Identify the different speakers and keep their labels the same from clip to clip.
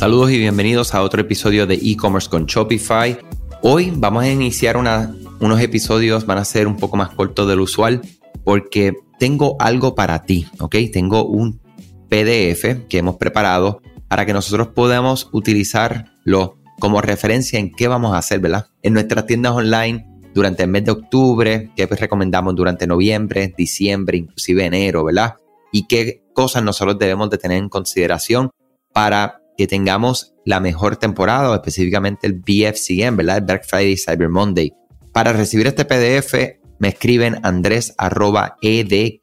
Speaker 1: Saludos y bienvenidos a otro episodio de e-commerce con Shopify. Hoy vamos a iniciar unos episodios, van a ser un poco más cortos del usual porque tengo algo para ti, ¿ok? Tengo un PDF que hemos preparado para que nosotros podamos utilizarlo como referencia en qué vamos a hacer, ¿verdad? En nuestras tiendas online durante el mes de octubre, qué recomendamos durante noviembre, diciembre, inclusive enero, ¿verdad? Y qué cosas nosotros debemos de tener en consideración para que tengamos la mejor temporada, específicamente el BFCM, ¿verdad? El Black Friday Cyber Monday. Para recibir este PDF, me escriben andrés arroba ed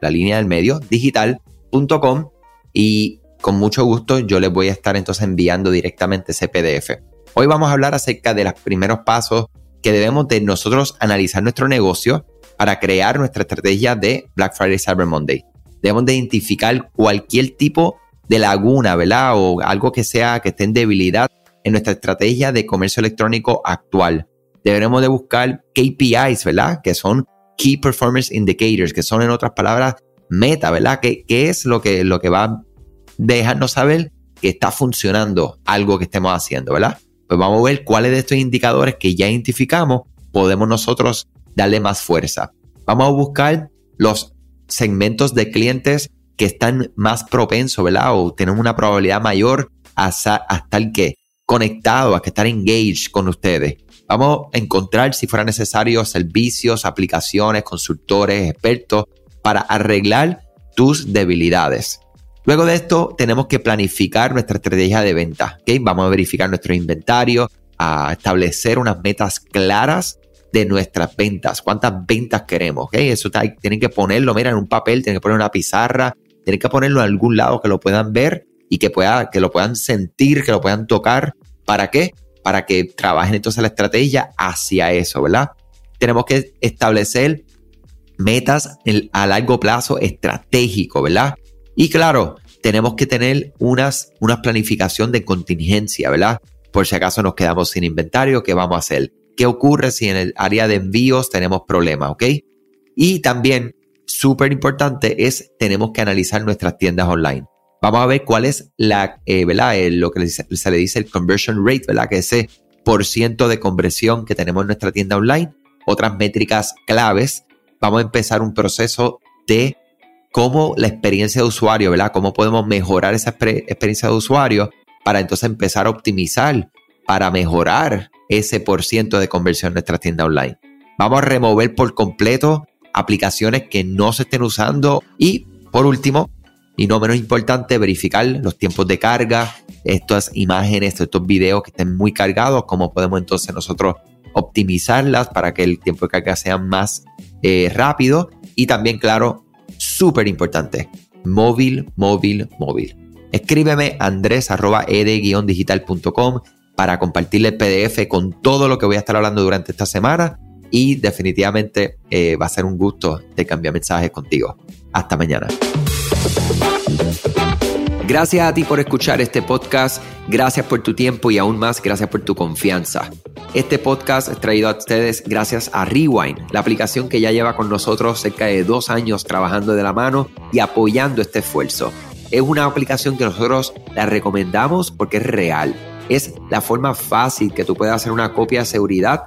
Speaker 1: la línea del medio, digital.com y con mucho gusto yo les voy a estar entonces enviando directamente ese PDF. Hoy vamos a hablar acerca de los primeros pasos que debemos de nosotros analizar nuestro negocio para crear nuestra estrategia de Black Friday Cyber Monday. Debemos de identificar cualquier tipo de laguna, ¿verdad? O algo que sea, que esté en debilidad en nuestra estrategia de comercio electrónico actual. Deberemos de buscar KPIs, ¿verdad? Que son Key Performance Indicators, que son en otras palabras meta, ¿verdad? ¿Qué, es lo que, lo que va a dejarnos saber que está funcionando algo que estemos haciendo, ¿verdad? Pues vamos a ver cuáles de estos indicadores que ya identificamos podemos nosotros darle más fuerza. Vamos a buscar los segmentos de clientes que están más propensos, ¿verdad? O tienen una probabilidad mayor a, estar que conectado, a estar engaged con ustedes. Vamos a encontrar, si fuera necesario, servicios, aplicaciones, consultores, expertos para arreglar tus debilidades. Luego de esto, tenemos que planificar nuestra estrategia de venta. ¿okay? Vamos a verificar nuestro inventario, a establecer unas metas claras de nuestras ventas. ¿Cuántas ventas queremos? ¿okay? Eso tienen que ponerlo, mira, en un papel, tienen que poner una pizarra, tienen que ponerlo en algún lado que lo puedan ver y que, pueda, que lo puedan sentir, que lo puedan tocar. ¿Para qué? Para que trabajen entonces la estrategia hacia eso, ¿verdad? Tenemos que establecer metas a largo plazo estratégico, ¿verdad? Y claro, tenemos que tener unas, una planificación de contingencia, ¿verdad? Por si acaso nos quedamos sin inventario, ¿qué vamos a hacer? ¿Qué ocurre si en el área de envíos tenemos problemas, ok? Y también súper importante es tenemos que analizar nuestras tiendas online. Vamos a ver cuál es la, eh, ¿verdad? lo que se le dice el conversion rate, ¿verdad? Que ese por ciento de conversión que tenemos en nuestra tienda online. Otras métricas claves. Vamos a empezar un proceso de cómo la experiencia de usuario, ¿verdad? Cómo podemos mejorar esa experiencia de usuario para entonces empezar a optimizar, para mejorar ese por ciento de conversión en nuestra tienda online. Vamos a remover por completo aplicaciones que no se estén usando. Y por último, y no menos importante, verificar los tiempos de carga, estas imágenes, estos videos que estén muy cargados, cómo podemos entonces nosotros optimizarlas para que el tiempo de carga sea más eh, rápido. Y también, claro, súper importante, móvil, móvil, móvil. Escríbeme andres.ed-digital.com para compartirle el PDF con todo lo que voy a estar hablando durante esta semana y definitivamente eh, va a ser un gusto de cambiar mensajes contigo. Hasta mañana. Gracias a ti por escuchar este podcast, gracias por tu tiempo y aún más gracias por tu confianza. Este podcast es traído a ustedes gracias a Rewind, la aplicación que ya lleva con nosotros cerca de dos años trabajando de la mano y apoyando este esfuerzo. Es una aplicación que nosotros la recomendamos porque es real es la forma fácil que tú puedes hacer una copia de seguridad